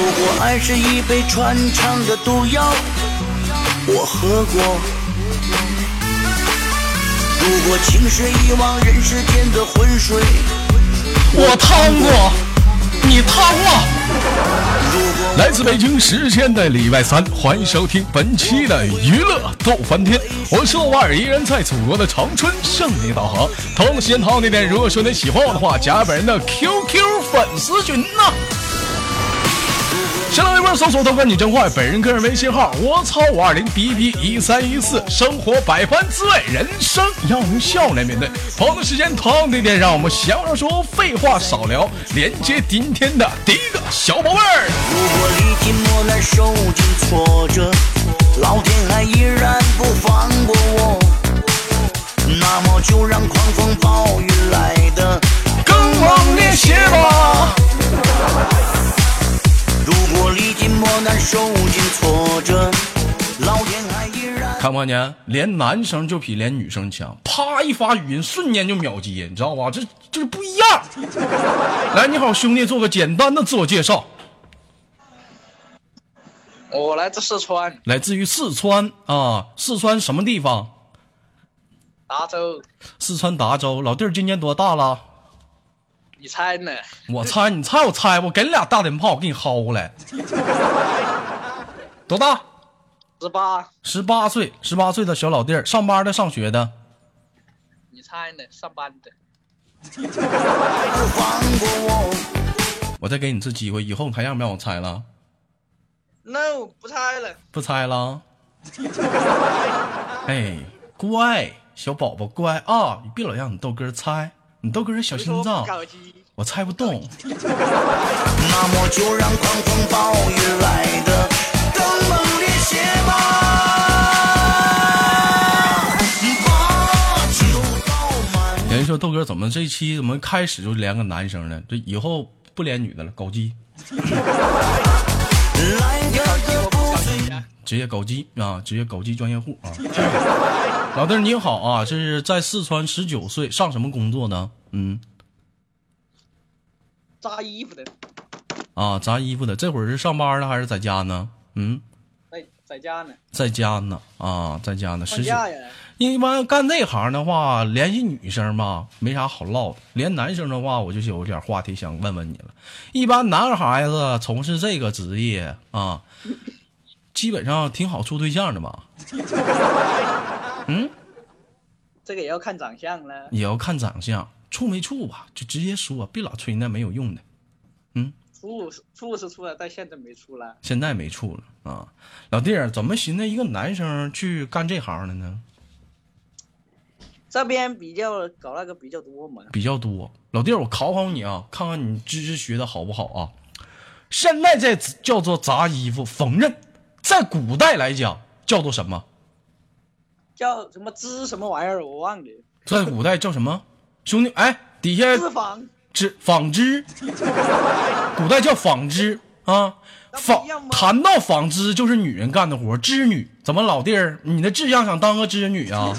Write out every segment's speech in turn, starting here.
如果爱是一杯穿肠的毒药，我喝过；如果情是一汪人世间的浑水，我趟过，你趟过？来自北京时间的礼拜三，欢迎收听本期的娱乐逗翻天，我是豆瓣儿，依然在祖国的长春向你导航。同时间同样地点，如果说你喜欢我的话，加本人的 QQ 粉丝群呐。新浪微博搜索“豆哥你真坏”，本人个人微信号：我操五二零 b b 一三一四。生活百般滋味，人生要用笑来面对。同样的时间，同样地点，让我们。闲话少说，废话少聊，连接今天的第一个小宝贝儿。如果历尽磨难，受依然。看见？连男生就比连女生强，啪一发语音，瞬间就秒接，你知道吧？这这不一样。来，你好，兄弟，做个简单的自我介绍。我来自四川来自于四川啊，四川什么地方？达州，四川达州。老弟儿今年多大了？你猜呢？我猜，你猜，我猜，我给你俩大灯泡，我给你薅过来。多大？十八，十八岁，十八岁的小老弟儿，上班的，上学的。你猜呢？上班的。我，再给你次机会，以后你还让不让我猜了？No，不猜了。不猜了？哎，乖，小宝宝乖啊！你别老让你豆哥猜，你豆哥是小心脏我猜不动。那么就让狂风暴雨来的更。有人说豆哥怎么这一期怎么开始就连个男生呢？这以后不连女的了，搞基，职业搞基啊，职业搞基专业户啊。老弟你好啊，这是在四川十九岁，上什么工作呢？嗯扎衣服的，啊，扎衣服的，这会儿是上班呢还是在家呢？嗯，在在家呢。在家呢啊，在家呢。放假呀？一般干这行的话，联系女生吧，没啥好唠的。连男生的话，我就有点话题想问问你了。一般男孩子从事这个职业啊，基本上挺好处对象的吧？嗯这个也要看长相了。也要看长相，处没处吧，就直接说，别老吹那没有用的。出出是处了，但现在没处了。现在没处了啊，老弟儿，怎么寻思一个男生去干这行的呢？这边比较搞那个比较多嘛。比较多。老弟儿，我考考你啊，看看你知识学的好不好啊？现在这叫做砸衣服缝纫，在古代来讲叫做什么？叫什么织什么玩意儿，我忘了。在古代叫什么？兄弟，哎，底下织纺织，古代叫纺织啊。纺谈到纺织就是女人干的活，织女。怎么老弟儿，你的志向想当个织女啊？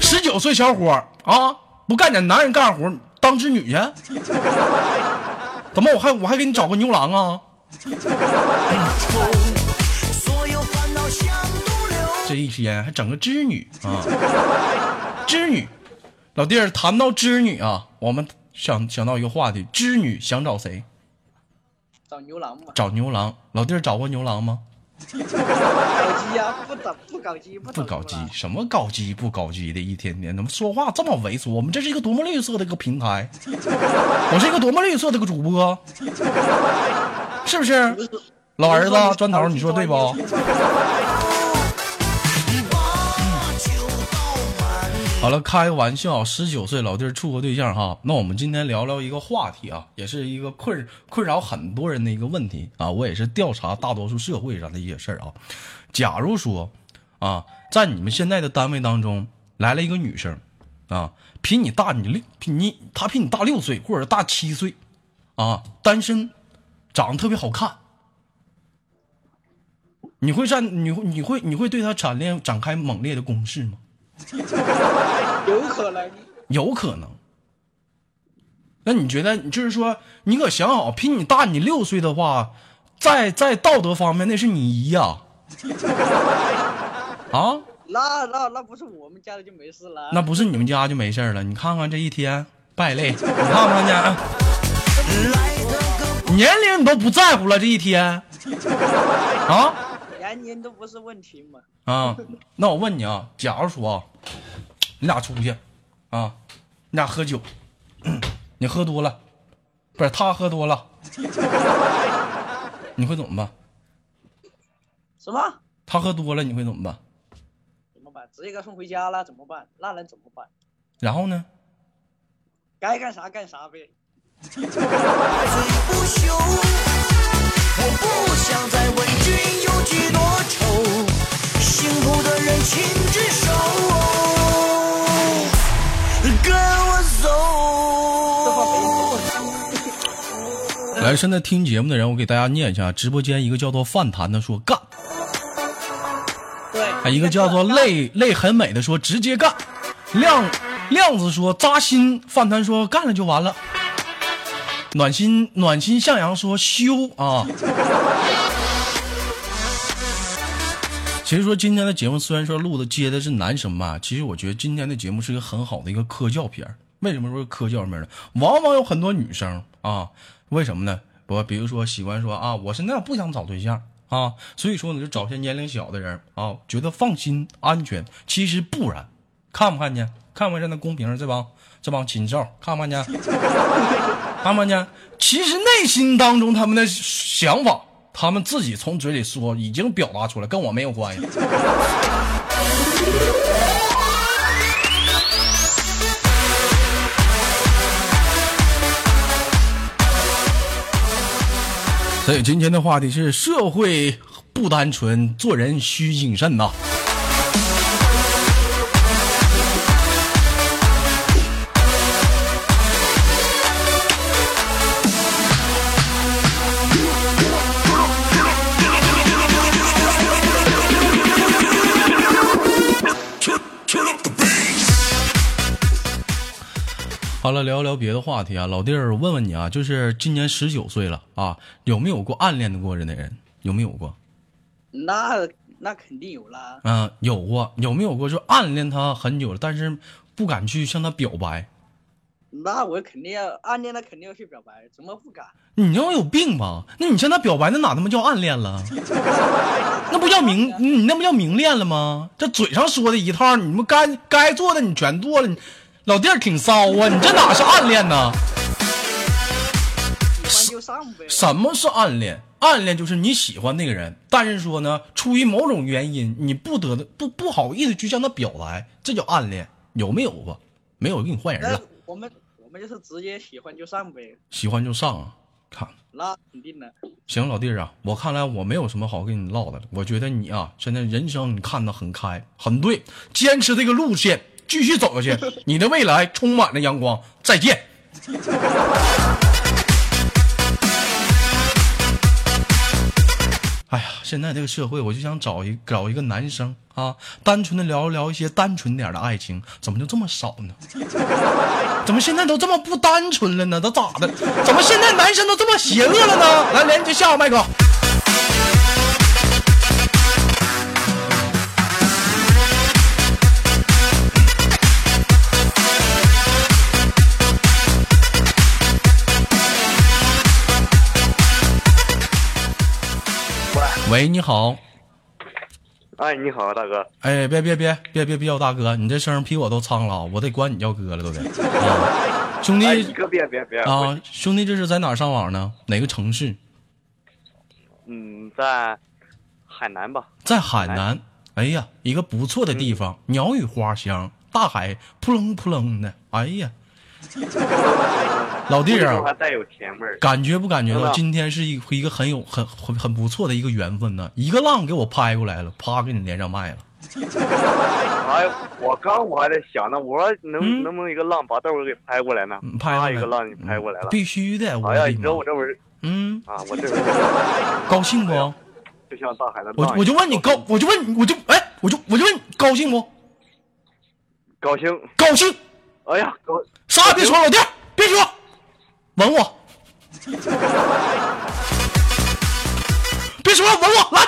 十九岁小伙儿啊，不干点男人干活，当织女去？怎么我还我还给你找个牛郎啊？这一天还整个织女啊，织女，老弟儿谈到织女啊，我们想想到一个话题，织女想找谁？找牛郎嘛。找牛郎。老弟儿找过牛郎吗？搞基呀，不搞不搞基，不不搞基什么搞基不搞基的，一天天怎么说话这么猥琐？我们这是一个多么绿色的一个平台，我是一个多么绿色的一个主播，是不是？老儿子砖头，你说对不？好了，开个玩笑，十九岁老弟处个对象哈。那我们今天聊聊一个话题啊，也是一个困困扰很多人的一个问题啊。我也是调查大多数社会上的一些事儿啊。假如说啊，在你们现在的单位当中来了一个女生啊，比你大你六，比你她比你大六岁或者大七岁啊，单身，长得特别好看，你会站你会你会你会对她展烈展开猛烈的攻势吗？有可能。有可能。那你觉得，就是说，你可想好，比你大你六岁的话，在在道德方面那是你姨呀、啊，那那那不是我们家的就没事了。那不是你们家就没事了。你看看这一天败类，你看不看见？来的个年龄你都不在乎了，这一天啊年龄都不是问题嘛。啊！那我问你啊，假如说啊，你俩出去啊，你俩喝酒，你喝多了，不是他喝多了，你会怎么办？什么？他喝多了，你会怎么办？怎么办？直接给他送回家了，怎么办？那能怎么办？然后呢？该干啥干啥呗。不休，我不想再问君有几多愁，幸福的人请举手，跟我走。来，现在听节目的人，我给大家念一下，直播间一个叫做饭坛的说干，对，啊，一个叫做泪 泪很美的说直接干，亮亮子说扎心，饭坛说干了就完了，暖心暖心向阳说修啊。其实说今天的节目虽然说录的接的是男生吧，其实我觉得今天的节目是一个很好的一个科教片为什么说科教片呢？往往有很多女生啊，为什么呢？我比如说喜欢说啊，我现在不想找对象啊，所以说呢就找些年龄小的人啊，觉得放心安全。其实不然，看不看见？看不看见那公屏上这帮这帮禽兽？看不看见？看不看见？其实内心当中他们的想法，他们自己从嘴里说已经表达出来，跟我没有关系。所以今天的话题是社会不单纯，做人需谨慎呐。好了，聊一聊别的话题啊，老弟儿，我问问你啊，就是今年十九岁了啊，有没有过暗恋的过人的人？有没有过？那那肯定有啦。嗯、有过，有没有过就暗恋他很久了，但是不敢去向他表白？那我肯定要暗恋，他肯定要去表白，怎么不敢？你要有病吧？那你向他表白，那哪他妈叫暗恋了？那不叫明，你那不叫明恋了吗？这嘴上说的一套，你们该该做的你全做了，你老弟儿挺骚啊，你这哪是暗恋呢？喜欢就上呗。什么是暗恋？暗恋就是你喜欢那个人，但是说呢，出于某种原因，你不得不不好意思去向他表白，这叫暗恋，有没有吧？没有，给你换人了。我们我们就是直接喜欢就上呗，喜欢就上啊，看那肯定的。行，老弟儿啊，我看来我没有什么好跟你唠的了。我觉得你啊，现在人生你看得很开，很对，坚持这个路线，继续走下去，你的未来充满了阳光。再见。哎呀，现在这个社会，我就想找一找一个男生啊，单纯的聊一聊一些单纯点的爱情，怎么就这么少呢？怎么现在都这么不单纯了呢？都咋的？怎么现在男生都这么邪恶了呢？来，连接下个麦克。喂，你好。哎，你好，大哥。哎，别别别别别别叫大哥，你这声比我都苍老，我得管你叫哥了，都得。啊、兄弟哥别别别啊，兄弟，这是在哪儿上网呢？哪个城市？嗯，在海南吧。在海南。哎呀，一个不错的地方，鸟语花香，大海扑棱扑棱的。哎呀，老弟儿啊还，带有甜味儿。感觉不感觉到今天是一一个很有很很很不错的一个缘分呢？一个浪给我拍过来了，啪给你连上麦了。哎，我刚我还在想呢，我说能、嗯能不能一个浪把豆儿给拍过来呢？嗯拍一个浪你拍过来了。必须的，我哎呀，你知道我这会儿嗯，啊，我这会儿高兴不？就像大海的浪。我我就问你高，我就问你，我就哎，我就我就问你高兴不？高兴。高兴，哎呀，高啥也别说，老弟儿别说，吻我。别说了，吻我来，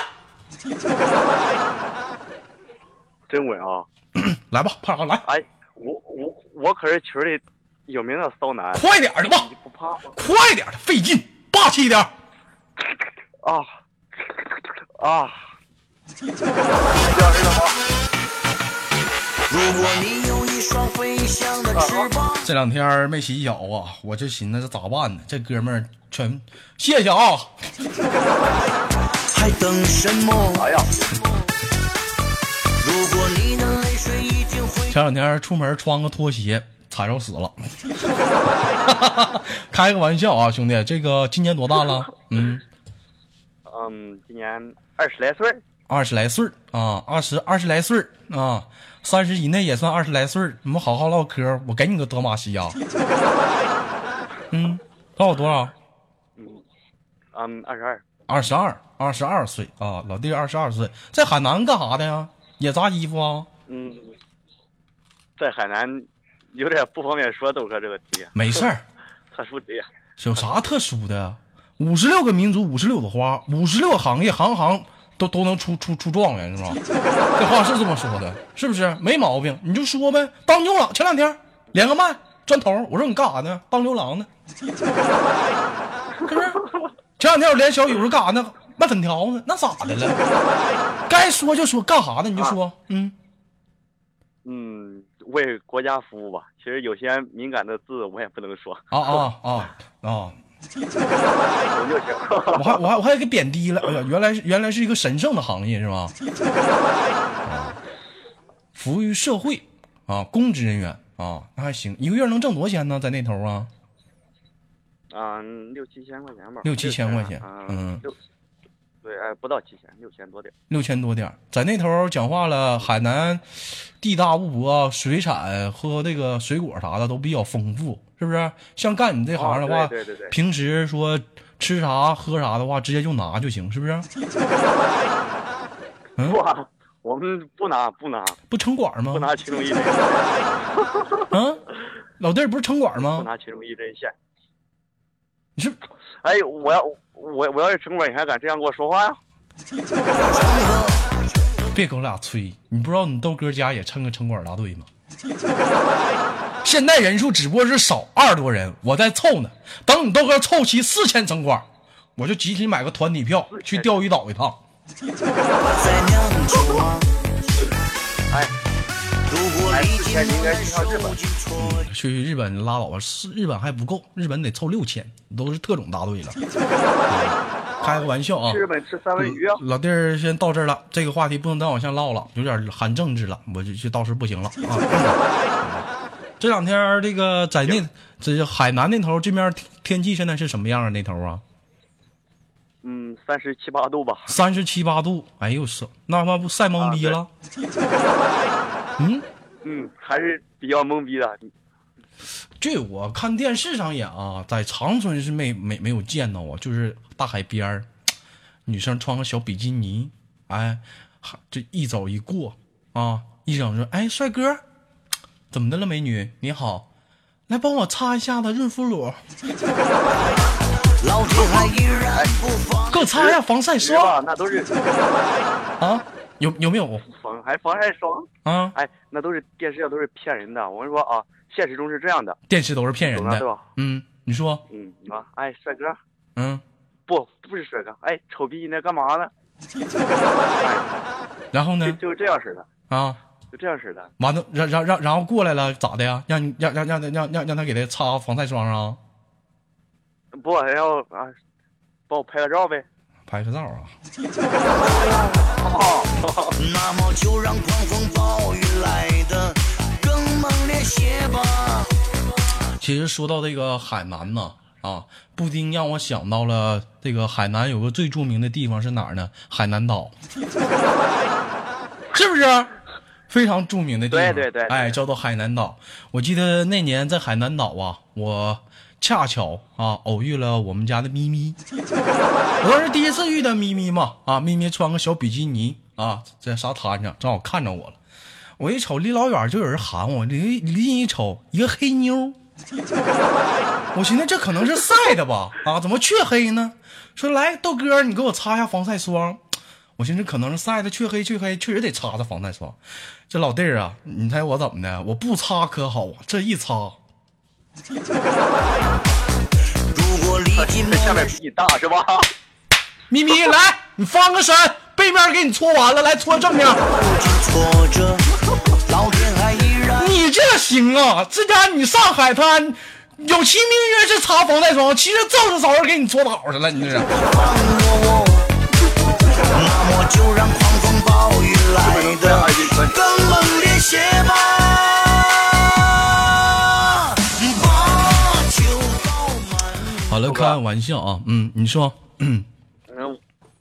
真稳啊！来吧，胖啥来，哎，我我我可是群里有名的骚男，快点的吧，你不怕吗？快点的，费劲，霸气一点。啊啊！如果你这两天没洗脚啊，我就寻思这咋办呢？这哥们儿全谢谢啊，还等什么？哎呀，前两天出门穿个拖鞋踩着死了，开个玩笑啊，兄弟，这个今年多大了？嗯，嗯，今年二十来岁儿，二十来岁儿啊，二十二十来岁儿啊，三十以内也算二十来岁儿。你们好好唠嗑，我给你个德玛西亚。嗯，告诉我多少？嗯，二十二，二十二，二十二岁啊，老弟二十二岁，在海南干啥的呀？也扎衣服啊？嗯，在海南有点不方便说豆哥这个题，没事儿，特殊职业。有啥特殊的？五十六个民族，五十六朵花，五十六个行业，行行都都能出出出状元，是吧？这话是这么说的，是不是？没毛病，你就说呗。当牛郎，前两天连个麦砖头，我说你干啥呢？当牛郎呢？是不是？前两天我连小雨说干啥呢？卖粉条呢？那咋的了？该说就说，干啥呢？你就说，嗯，嗯，为国家服务吧。其实有些敏感的字我也不能说，啊啊啊啊！我还我还我还给贬低了，哎呀，原来是原来是一个神圣的行业是吧？啊服务于社会啊，公职人员啊，那还行，一个月能挣多少钱呢？在那头啊，啊，六七千块钱吧。六七千块钱嗯，嗯六，对，哎，不到七千，六千多点儿。六千多点儿在那头讲话了。海南地大物博，水产和这个水果啥的都比较丰富，是不是？像干你这行的话，哦对对对对平时说吃啥喝啥的话，直接就拿就行，是不是？嗯不啊，我们不拿不拿不城管吗不？拿其中一针，啊，老弟儿不是城管吗不吗？拿其中一针线。你是哎，我要我我要是城管，你还敢这样跟我说话呀？别跟我俩吹，你不知道你豆哥家也称个城管大队吗？现在人数只不过是少二十多人，我在凑呢。等你豆哥凑齐四千城管，我就集体买个团体票去钓鱼岛一趟。哎，哎历经之前你应该磨难，去趟日本受尽挫折，去日本拉倒吧，是日本还不够，日本得凑六千，都是特种大队了。开个玩笑啊去！日本吃三文鱼啊？老弟儿先到这儿了，这个话题不能再往下唠了，有点含政治了，我就就到时不行了啊。这两天这个在那这海南那头这边天天气现在是什么样啊？那头啊，嗯，三十七八度吧。三十七八度，哎呦是，那他妈不晒懵逼了？嗯，嗯，还是比较懵逼的。这我看电视上演啊，在长春是没没没有见到啊，就是大海边儿，女生穿个小比基尼，哎，这一走一过啊，一整说，哎，帅哥，怎么的了，美女？你好，来帮我擦一下子润肤乳，老还依然不。给我擦一下防晒霜？那都是啊，有有没有防还防晒霜。啊？哎，那都是电视上都是骗人的。我跟你说啊，现实中是这样的。电视都是骗人的，对吧？嗯，你说，嗯，啊，哎，帅哥，嗯，不，不是帅哥，哎，丑逼，你在干嘛呢？然后呢？就就是这样式的，啊，就这样式的。完了，然然然然后过来了，咋的呀？让你让让让让让让他给他擦防晒霜啊？不，还要啊，帮我拍个照呗。拍个照啊？那么就让狂风暴雨来的更猛烈些吧。其实说到这个海南呢，啊，布丁让我想到了这个海南有个最著名的地方是哪儿呢？海南岛，是不是？非常著名的地方，对对对对哎，叫做海南岛。我记得那年在海南岛啊，我恰巧啊偶遇了我们家的咪咪，我是第一次遇到咪咪嘛，啊，咪咪穿个小比基尼啊，在沙滩上正好看着我了，我一瞅离老远就有人喊我，离离近一瞅，一个黑妞。我寻思这可能是晒的吧？啊，怎么黢黑呢？说来豆哥，你给我擦一下防晒霜。我寻思可能是晒的黢黑黢黑，确实得擦擦防晒霜。这老弟儿啊，你猜我怎么的？我不擦可好啊，这一擦，下面比你大是吧？咪咪来，你翻个身，背面给你搓完了，来搓正面。受尽挫折，老天还依然你这行啊？这家你上海滩有其名曰是擦防晒霜，其实正是找人给你搓澡去了，你这是。放过我，那么就让狂风暴雨来的更猛烈些吧。满。好了，开玩笑啊，嗯，你说，嗯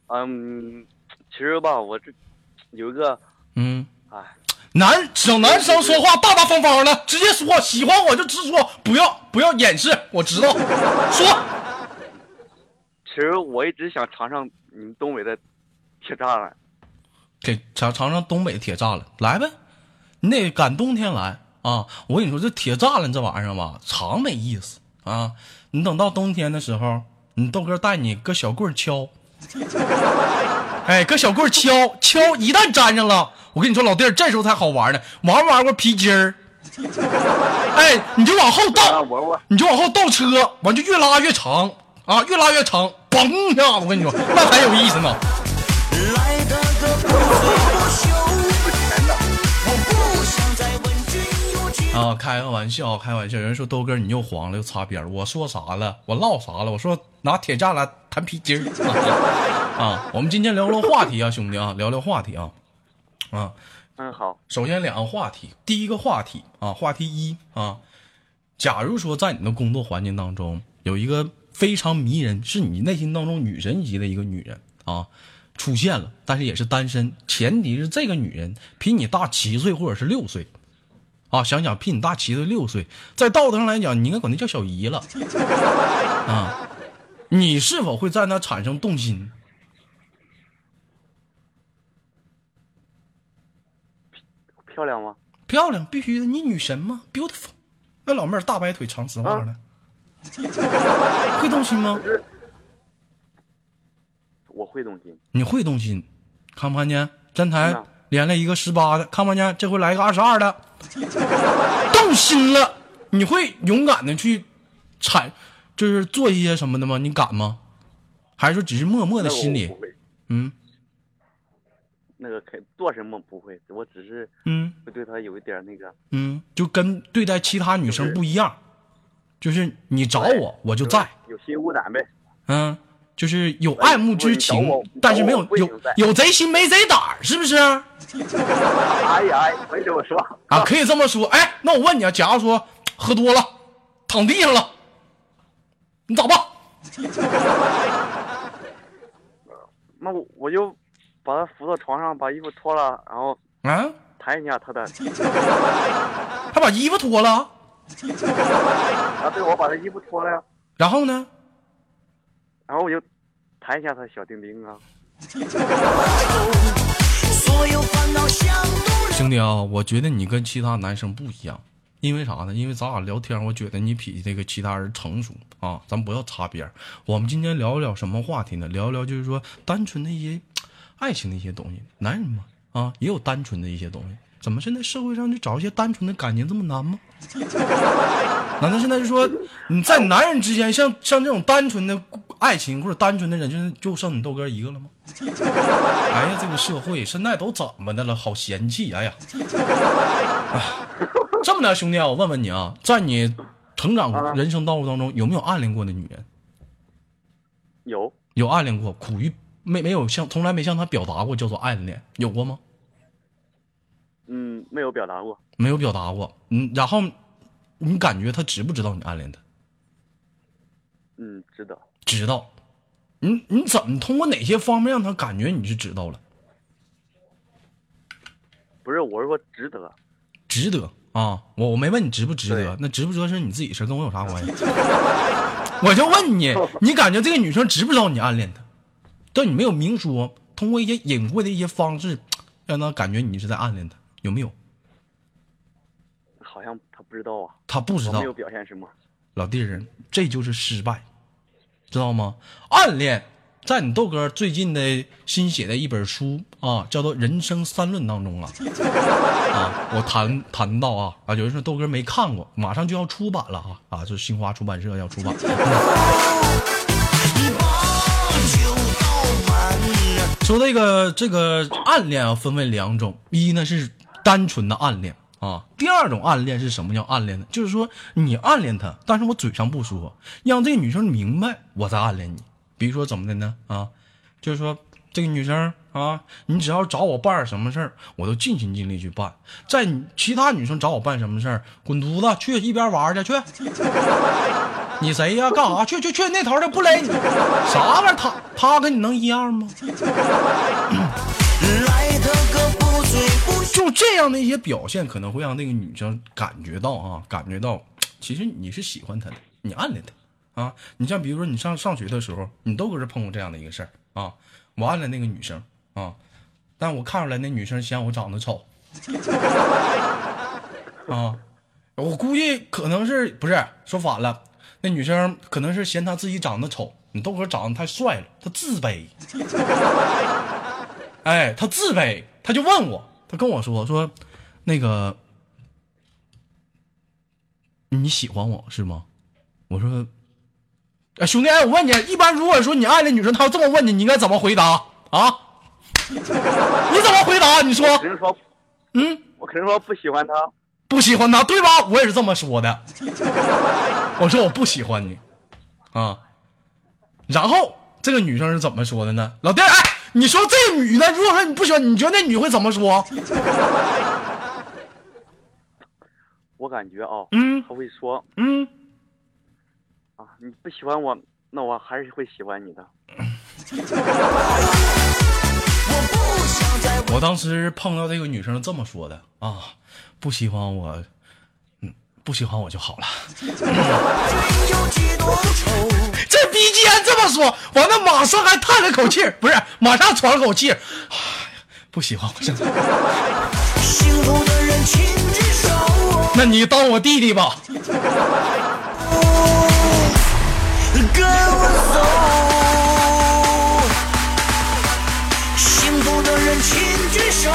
嗯，其实吧，我这有一个，嗯，哎，男小男生说话大大方方的，直接说，喜欢我就直说，不要不要掩饰，我知道，说。其实我一直想尝尝你们东北的铁栅栏。给尝尝尝东北铁栅栏，来呗，你得赶冬天来啊！我跟你说，这铁栅栏这玩意儿吧，长没意思啊！你等到冬天的时候，你豆哥带你搁小棍儿敲，哎，搁小棍儿敲敲，一旦粘上了，我跟你说，老弟儿，这时候才好玩呢。玩没玩过皮筋儿？哎，你就往后啊，倒，你就往后倒车，完就越拉越长啊，越拉越长，嘣一下子，我跟你说，那才有意思呢。啊，开个玩笑，开玩笑。有人说豆哥你又黄了，又擦边我说啥了？我唠啥了？我说拿铁栅栏弹皮筋儿啊！我们今天聊聊话题啊，兄弟啊，聊聊话题啊啊！嗯好，首先两个话题，第一个话题啊，话题一啊，假如说在你的工作环境当中有一个非常迷人，是你内心当中女神级的一个女人啊，出现了，但是也是单身，前提是这个女人比你大七岁或者是六岁。啊，想想比你大七岁六岁，在道德上来讲，你应该管她叫小姨了。啊，你是否会在那产生动心？漂亮吗？漂亮，必须的，你女神吗？beautiful，那老妹儿大白腿长丝袜的，会动心吗？我会动心。你会动心，看不看见？站台连了一个十八的，看不看见？这回来一个二十二的，动心了，你会勇敢的去产，就是做一些什么的吗？你敢吗？还是说只是默默的心里嗯那个肯做什么不会，我只是嗯会对他有一点那个。嗯，就跟对待其他女生不一样，就是你找我，我就在。有心无胆呗。嗯，就是有爱慕之情但是没有有有贼心没贼胆，是不是？啊，哎呀哎，没这么说啊。可以这么说。哎，那我问你啊，假如说 喝多了，躺地上了，你咋办？那我我就把他扶到床上，把衣服脱了，然后啊，弹一下他的，他把衣服脱了，啊，对，我把他衣服脱了呀，然后呢？然后我就弹一下他小丁丁啊。所有烦恼像都是兄弟啊，我觉得你跟其他男生不一样，因为啥呢？因为咱俩聊天，我觉得你比这个其他人成熟啊。咱不要擦边儿。我们今天聊一聊什么话题呢？聊一聊就是说单纯的一些爱情的一些东西。男人嘛，啊，也有单纯的一些东西。怎么现在社会上就找一些单纯的感情这么难吗？难道现在就说你在男人之间像像这种单纯的爱情或者单纯的人，就就剩你豆哥一个了吗？哎呀，这个社会现在都怎么的了？好嫌弃！哎呀，哎，这么的，兄弟啊，我问问你啊，在你成长啊人生道路当中，有没有暗恋过的女人？有，有暗恋过，苦于没没有向从来没向她表达过叫做暗恋，有过吗？嗯，没有表达过。没有表达过。嗯，然后你感觉他知不知道你暗恋他？嗯，知道。知道。你你怎么通过哪些方面让他感觉你是知道了？不是，我是说值得。值得啊！我我没问你值不值得，那值不值得是你自己事，跟我有啥关系？我就问你，你感觉这个女生知不知道你暗恋她？但你没有明说，通过一些隐晦的一些方式，让她感觉你是在暗恋她，有没有？好像他不知道啊，他不知道我没有，表现什么。老弟儿，这就是失败，知道吗？暗恋，在你豆哥最近的新写的一本书啊，叫做《人生三论》当中啊，啊，我谈谈到啊啊，有人说豆哥没看过，马上就要出版了啊啊，就是新华出版社要出版。说这个这个暗恋啊，分为两种，一呢是单纯的暗恋啊，第二种暗恋是什么叫暗恋呢？就是说你暗恋她，但是我嘴上不说，让这个女生明白我在暗恋你。比如说怎么的呢？啊，就是说这个女生啊，你只要找我办什么事儿，我都尽心尽力去办。在其他女生找我办什么事儿，滚犊子去一边玩去去。你谁呀？干啥？去去去，那头的不勒你，啥玩意儿？他他跟你能一样吗？就这样的一些表现，可能会让那个女生感觉到啊，感觉到其实你是喜欢她的，你暗恋她啊。你像比如说你上上学的时候，你都搁这碰过这样的一个事儿啊。我暗恋那个女生啊，但我看出来那女生嫌我长得丑 啊。我估计可能是不是说反了，那女生可能是嫌她自己长得丑，你豆哥长得太帅了，她自卑。哎，他自卑，他就问我，他跟我说说，那个你喜欢我是吗？我说，哎，兄弟，哎，我问你，一般如果说你暗恋女生，她要这么问你，你应该怎么回答啊？你怎么回答？你说，肯定说，嗯，我肯定说不喜欢她。不喜欢她，对吧？我也是这么说的。我说我不喜欢你，啊。然后这个女生是怎么说的呢？老弟，哎，你说这女的，如果说你不喜欢，你觉得那女会怎么说？我感觉啊，嗯她会说嗯，啊，你不喜欢我，那我还是会喜欢你的。我当时碰到这个女生这么说的啊，不喜欢我，嗯，不喜欢我就好了。有几多愁？这逼竟然这么说，完了马上还叹了口气，不是，马上喘了口气，哎呀，不喜欢我现在。那你当我弟弟吧。跟我走。幸福的人请举手。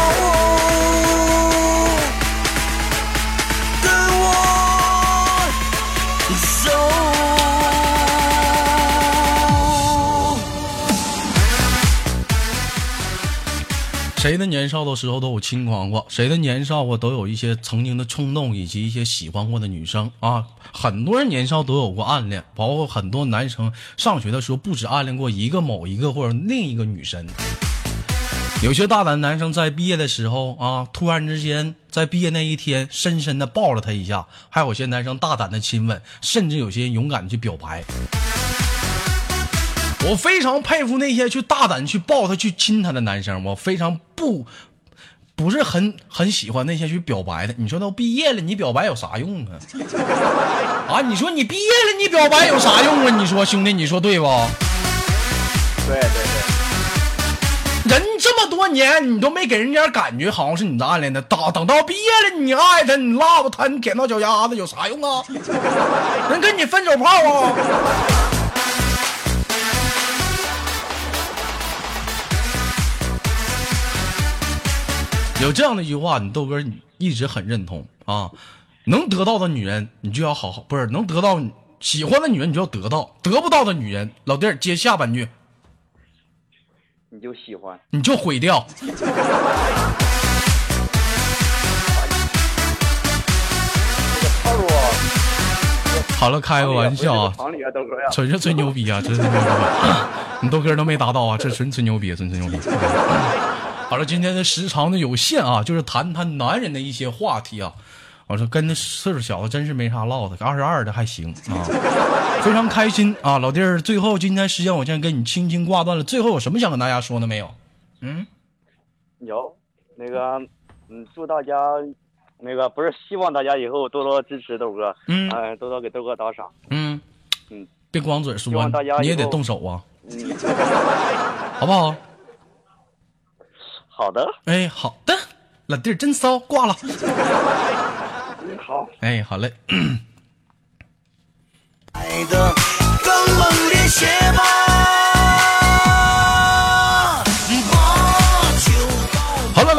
谁的年少的时候都有轻狂过，谁的年少过都有一些曾经的冲动，以及一些喜欢过的女生啊。很多人年少都有过暗恋，包括很多男生上学的时候不止暗恋过一个某一个或者另一个女生。有些大胆男生在毕业的时候啊，突然之间在毕业那一天深深的抱了她一下，还有些男生大胆的亲吻，甚至有些勇敢的去表白。我非常佩服那些去大胆去抱她、去亲她的男生，我非常不不是很很喜欢那些去表白的。你说都毕业了，你表白有啥用啊？啊，你说你毕业了，你表白有啥用啊？你说兄弟，你说对不？对对对，人这么多年，你都没给人家感觉好像是你的暗恋的，等等到毕业了，你爱他，你拉不他，你舔到脚丫子有啥用啊？能跟你分手炮啊！有这样的一句话，你豆哥你一直很认同啊。能得到的女人，你就要好好，不是能得到喜欢的女人，你就要得到；得不到的女人，老弟儿接下半句，你就喜欢。你就毁掉。好了，开个玩笑啊。纯是吹牛逼啊，真是吹牛逼、啊！你豆哥都没达到啊，这纯吹牛逼，纯吹牛逼。好了，今天的时长呢有限啊，就是谈谈男人的一些话题啊。我说跟那岁数小的真是没啥唠的，二十二的还行啊，非常开心啊，老弟儿。最后今天时间我先跟你轻轻挂断了，最后有什么想跟大家说的没有？嗯，有那个，嗯，祝大家那个不是希望大家以后多多支持豆哥，嗯哎多多给豆哥打赏，嗯嗯，别光嘴说你也得动手啊，嗯，好不好？好的，哎，好的，老弟儿真骚，挂了。嗯，好，哎，好嘞。的更猛烈些吧。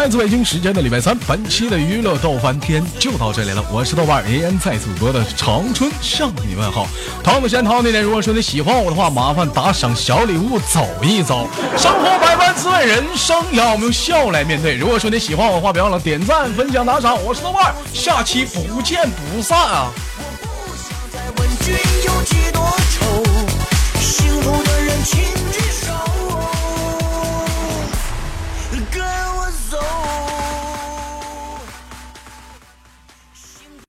来自北京时间的礼拜三本期的娱乐逗翻天就到这里了。我是豆瓣儿 an 在祖国的长春向你问好汤姆先涛那天如果说你喜欢我的话麻烦打赏小礼物走一走生活百般滋味人生要我们用笑来面对如果说你喜欢我的话别忘了点赞分享打赏我是豆瓣儿下期不见不散啊我不想再问君有几多愁幸福的人请举